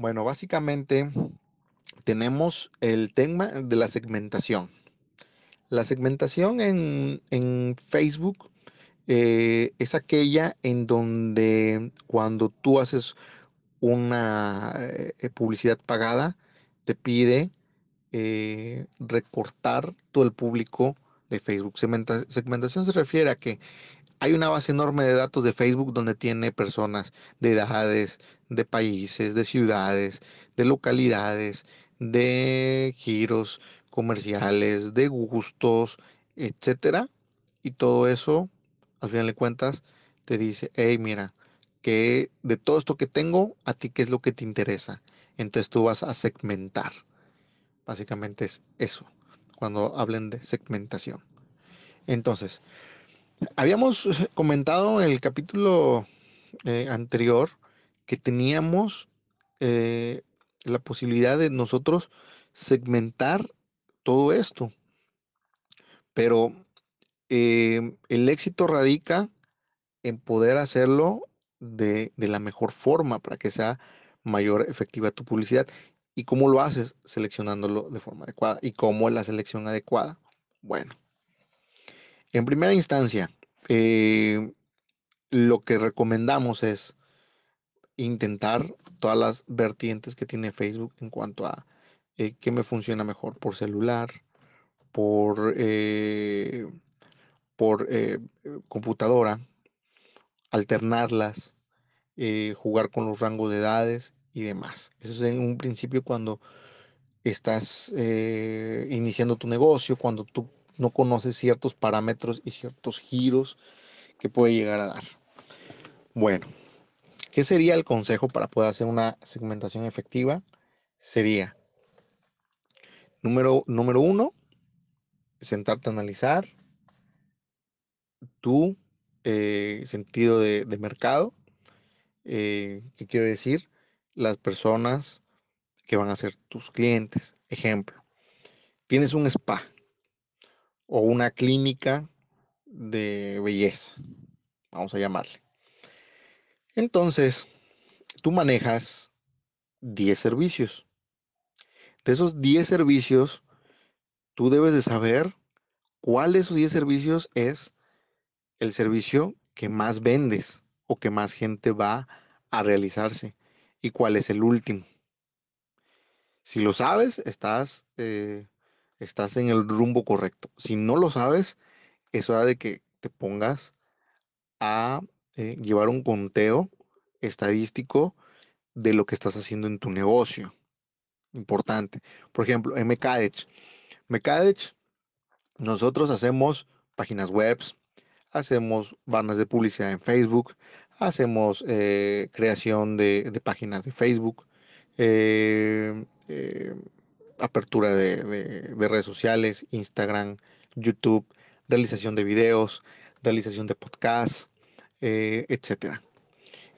Bueno, básicamente tenemos el tema de la segmentación. La segmentación en, Facebook eh, es aquella en donde cuando tú haces una eh, publicidad pagada, te pide eh, recortar todo el público de Facebook. segmentación se refiere a que hay una base enorme de datos de Facebook donde tiene personas de edades, de países, de ciudades, de localidades, de giros comerciales, de gustos, etcétera. Y todo eso, al final de cuentas, te dice, hey, mira, que de todo esto que tengo, a ti qué es lo que te interesa. Entonces tú vas a segmentar. Básicamente es eso, cuando hablen de segmentación. Entonces, habíamos comentado en el capítulo eh, anterior que teníamos eh, la posibilidad de nosotros segmentar todo esto. Pero el éxito radica en poder hacerlo de, la mejor forma para que sea mayor efectiva tu publicidad. ¿Y cómo lo haces? Seleccionándolo de forma adecuada. ¿Y cómo es la selección adecuada? Bueno, en primera instancia, eh, lo que recomendamos es intentar todas las vertientes que tiene Facebook en cuanto a eh, qué me funciona mejor por celular, por, eh, por computadora, alternarlas, jugar con los rangos de edades y demás. Eso es en un principio cuando estás iniciando tu negocio, cuando tú no conoces ciertos parámetros y ciertos giros que puede llegar a dar. Bueno, ¿Qué sería el consejo para poder hacer una segmentación efectiva? Sería, número, número uno, sentarte a analizar tu eh, sentido de, mercado. Eh, ¿Qué quiero decir? Las personas que van a ser tus clientes. Ejemplo, tienes un spa o una clínica de belleza, vamos a llamarle. Entonces, tú manejas 10 servicios. De esos 10 servicios, tú debes de saber cuál de esos 10 servicios es el servicio que más vendes o que más gente va a realizarse y cuál es el último. Si lo sabes, estás, eh, estás en el rumbo correcto. Si no lo sabes, es hora de que te pongas a eh, llevar un conteo estadístico de lo que estás haciendo en tu negocio. Importante. Por ejemplo, en Mecadech. Nosotros hacemos páginas web, hacemos banners de publicidad en Facebook, hacemos eh, creación de, páginas de Facebook, eh, apertura de, de, redes sociales, Instagram, YouTube, realización de videos, realización de podcasts, eh, etcétera.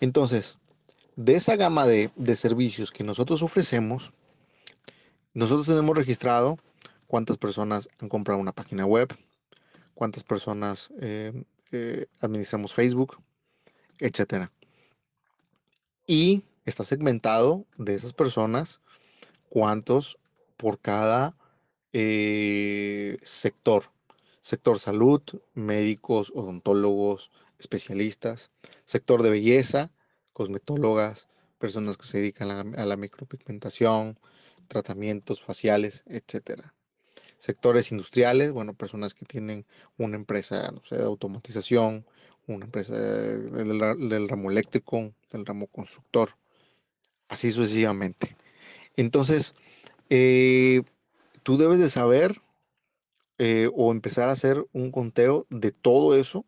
Entonces, de esa gama de, servicios que nosotros ofrecemos, nosotros tenemos registrado cuántas personas han comprado una página web, cuántas personas eh, eh, administramos Facebook, etcétera. Y está segmentado de esas personas cuántos por cada sector. Sector salud, médicos, odontólogos, especialistas, sector de belleza, cosmetólogas, personas que se dedican a, la micropigmentación, tratamientos faciales, etcétera. Sectores industriales, bueno, personas que tienen una empresa no sé, de automatización, una empresa del, ramo eléctrico, del ramo constructor, así sucesivamente. Entonces, eh, tú debes de saber eh, o empezar a hacer un conteo de todo eso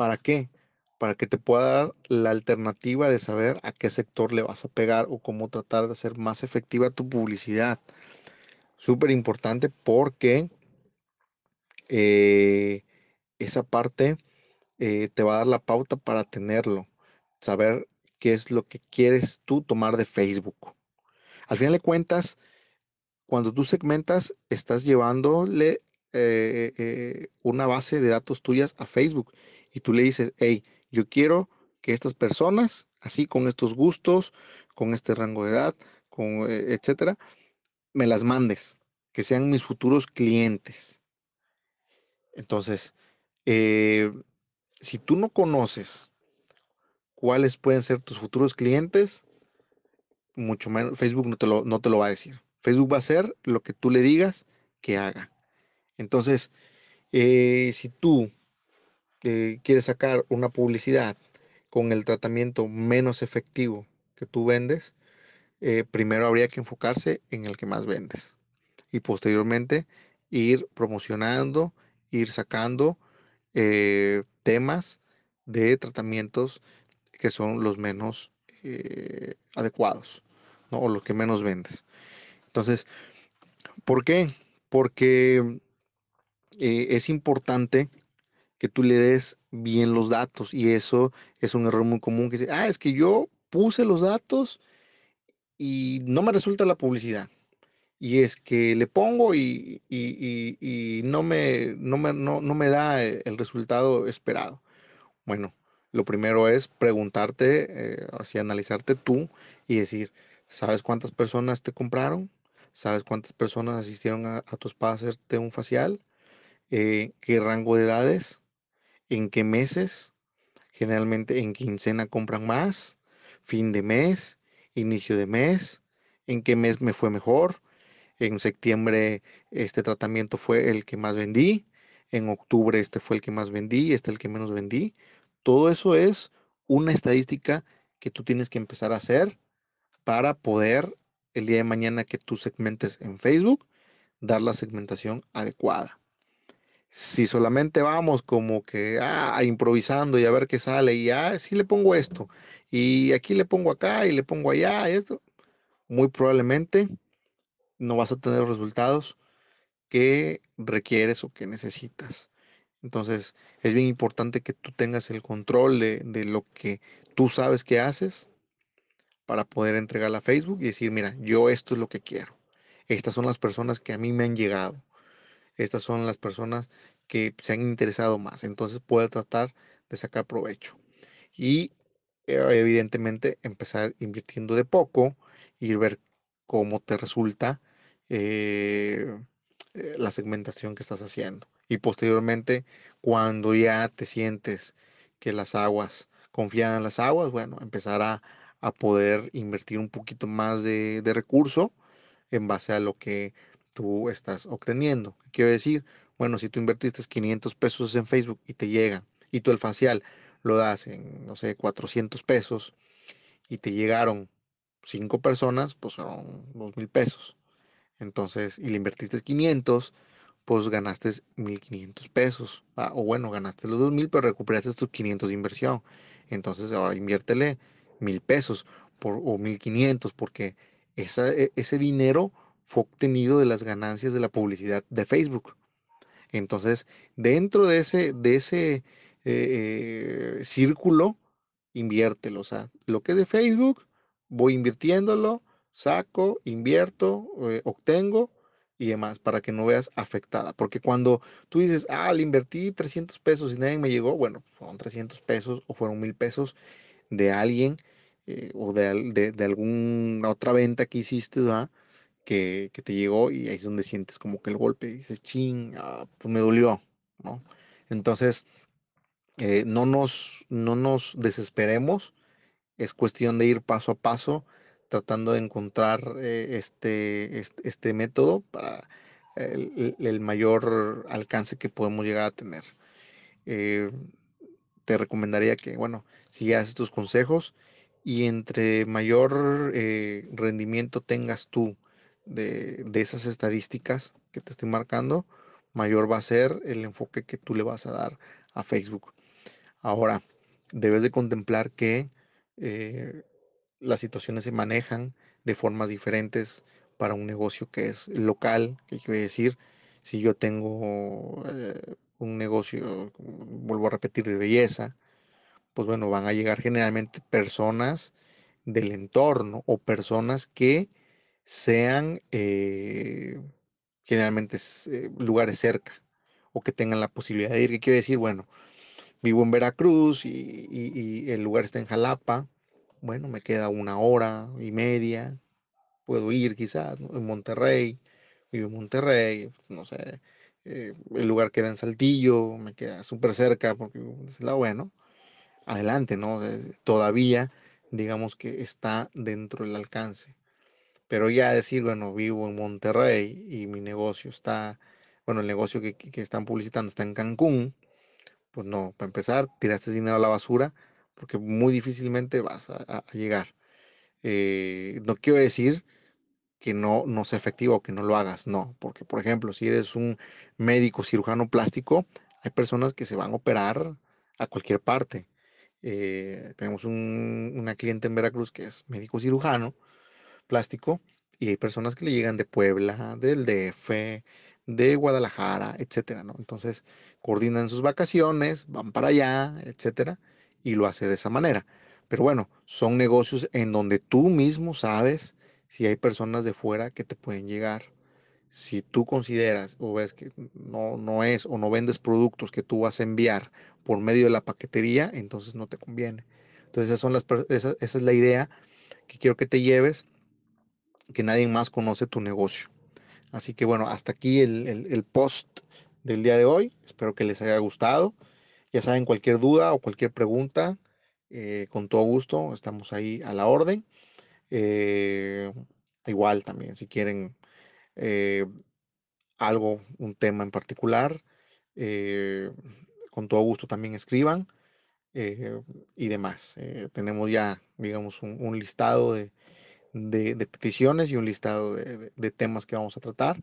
¿Para qué? Para que te pueda dar la alternativa de saber a qué sector le vas a pegar o cómo tratar de hacer más efectiva tu publicidad. Súper importante porque eh, esa parte eh, te va a dar la pauta para tenerlo. Saber qué es lo que quieres tú tomar de Facebook. Al final de cuentas, cuando tú segmentas, estás llevándole eh, una base de datos tuyas a Facebook y tú le dices, hey, yo quiero que estas personas, así con estos gustos, con este rango de edad, con, etcétera, me las mandes, que sean mis futuros clientes. Entonces, eh, si tú no conoces cuáles pueden ser tus futuros clientes, mucho menos, Facebook no te, lo, no te lo va a decir. Facebook va a hacer lo que tú le digas que haga. Entonces, eh, si tú eh, quieres sacar una publicidad con el tratamiento menos efectivo que tú vendes, eh, primero habría que enfocarse en el que más vendes y posteriormente ir promocionando, ir sacando temas de tratamientos que son los menos adecuados o los que menos vendes. Entonces, ¿por qué? Porque eh, es importante que tú le des bien los datos y eso es un error muy común que dice, ah, es que yo puse los datos y no me resulta la publicidad. Y es que le pongo y, no, me, no, me, no, me da el resultado esperado. Bueno, lo primero es preguntarte, eh, así analizarte tú y decir, ¿sabes cuántas personas te compraron? ¿Sabes cuántas personas asistieron a, a tu spa a hacerte un facial? Eh, qué rango de edades, en qué meses, generalmente en quincena compran más, fin de mes, inicio de mes, en qué mes me fue mejor, en septiembre este tratamiento fue el que más vendí, en octubre este fue el que más vendí, este el que menos vendí. Todo eso es una estadística que tú tienes que empezar a hacer para poder el día de mañana que tú segmentes en Facebook, dar la segmentación adecuada. Si solamente vamos como que ah, improvisando y a ver qué sale y ah, sí le pongo esto y aquí le pongo acá y le pongo allá esto, muy probablemente no vas a tener resultados que requieres o que necesitas. Entonces es bien importante que tú tengas el control de, de lo que tú sabes que haces para poder entregar a Facebook y decir, mira, yo esto es lo que quiero. Estas son las personas que a mí me han llegado estas son las personas que se han interesado más. Entonces puede tratar de sacar provecho. Y eh, evidentemente empezar invirtiendo de poco y ver cómo te resulta eh, eh, la segmentación que estás haciendo. Y posteriormente, cuando ya te sientes que las aguas, confiadas en las aguas, bueno, empezar a, poder invertir un poquito más de, de recurso en base a lo que tú estás obteniendo. Quiero decir, bueno, si tú invertiste 500 pesos en Facebook y te llegan, y tú el facial lo das en, no sé, 400 pesos, y te llegaron 5 personas, pues son 2 mil pesos. Entonces, y le invertiste 500, pues ganaste 1500 pesos. O bueno, ganaste los 2000, pero recuperaste tus 500 de inversión. Entonces, ahora inviértele mil pesos por, o 1500, porque esa, e, ese dinero fue obtenido de las ganancias de la publicidad de Facebook. Entonces, dentro de ese, de ese eh, eh, círculo, inviértelo. O sea, lo que es de Facebook, voy invirtiéndolo, saco, invierto, eh, obtengo y demás, para que no veas afectada. Porque cuando tú dices, ah, le invertí 300 pesos y nadie me llegó, bueno, fueron 300 pesos o fueron mil pesos de alguien o de, de, de, alguna otra venta que hiciste, ¿verdad? Que, te llegó y ahí es donde sientes como que el golpe, dices, ching, ah, pues me dolió, ¿no? Entonces, eh, no, nos, no nos desesperemos, es cuestión de ir paso a paso tratando de encontrar eh, este, este, método para el, mayor alcance que podemos llegar a tener. Eh, te recomendaría que, bueno, sigas estos consejos y entre mayor rendimiento tengas tú de, esas estadísticas que te estoy marcando, mayor va a ser el enfoque que tú le vas a dar a Facebook. Ahora, debes de contemplar que eh, las situaciones se manejan de formas diferentes para un negocio que es local, que quiere decir, si yo tengo eh, un negocio, vuelvo a repetir, de belleza, pues bueno, van a llegar generalmente personas del entorno o personas que sean eh, generalmente eh, lugares cerca o que tengan la posibilidad de ir. ¿Qué quiere decir? Bueno, vivo en Veracruz y, el lugar está en Jalapa, bueno, me queda una hora y media, puedo ir quizás, en Monterrey, vivo en Monterrey, no sé, eh, el lugar queda en Saltillo, me queda súper cerca porque es la bueno, adelante, ¿no? todavía, digamos que está dentro del alcance. Pero ya decir, bueno, vivo en Monterrey y mi negocio está, bueno, el negocio que, están publicitando está en Cancún, pues no, para empezar, tiraste dinero a la basura porque muy difícilmente vas a, llegar. Eh, no quiero decir que no, no sea efectivo que no lo hagas, no, porque por ejemplo, si eres un médico cirujano plástico, hay personas que se van a operar a cualquier parte. Eh, tenemos una cliente en Veracruz que es médico cirujano plástico y hay personas que le llegan de Puebla, del DF, de Guadalajara, etcétera, ¿no? Entonces coordinan sus vacaciones, van para allá, etcétera, y lo hace de esa manera. Pero bueno, son negocios en donde tú mismo sabes si hay personas de fuera que te pueden llegar. Si tú consideras o ves que no, no es o no vendes productos que tú vas a enviar por medio de la paquetería, entonces no te conviene. Entonces esas son las, esa, esa es la idea que quiero que te lleves, que nadie más conoce tu negocio. Así que bueno, hasta aquí el, post del día de hoy. Espero que les haya gustado. Ya saben, cualquier duda o cualquier pregunta, eh, con todo gusto, estamos ahí a la orden. Eh, igual también, si quieren eh, algo, un tema en particular, con todo gusto también escriban y demás. tenemos ya, digamos, un listado de, de, peticiones y un listado de, temas que vamos a tratar.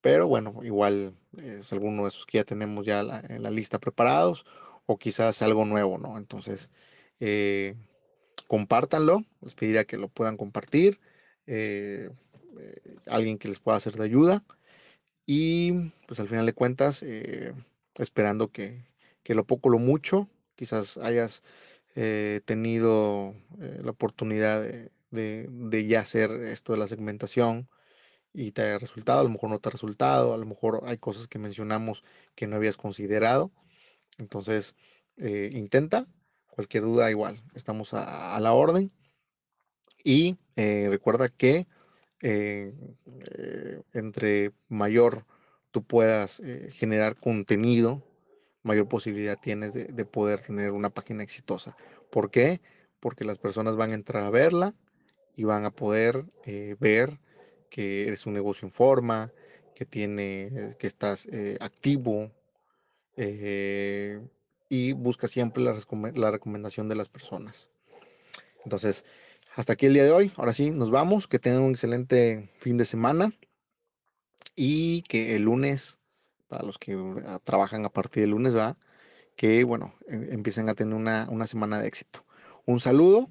Pero bueno, igual es alguno de esos que ya tenemos ya en la lista preparados o quizás algo nuevo, ¿no? Entonces, eh, compártanlo, les pediría que lo puedan compartir, eh, eh, alguien que les pueda hacer de ayuda y pues al final de cuentas, esperando que, que, lo poco, lo mucho, quizás hayas tenido la oportunidad de, de, ya hacer esto de la segmentación y te haya resultado, a lo mejor no te ha resultado, a lo mejor hay cosas que mencionamos que no habías considerado. Entonces, eh, intenta, cualquier duda igual, estamos a, la orden. Y eh, recuerda que eh, entre mayor tú puedas generar contenido, mayor posibilidad tienes de, de, poder tener una página exitosa. ¿Por qué? Porque las personas van a entrar a verla, y van a poder eh, ver que eres un negocio en forma, que, tiene, que estás eh, activo eh, y busca siempre la, recomendación de las personas. Entonces, hasta aquí el día de hoy. Ahora sí, nos vamos. Que tengan un excelente fin de semana y que el lunes, para los que ah, trabajan a partir del lunes, va, que bueno, empiecen a tener una, una semana de éxito. Un saludo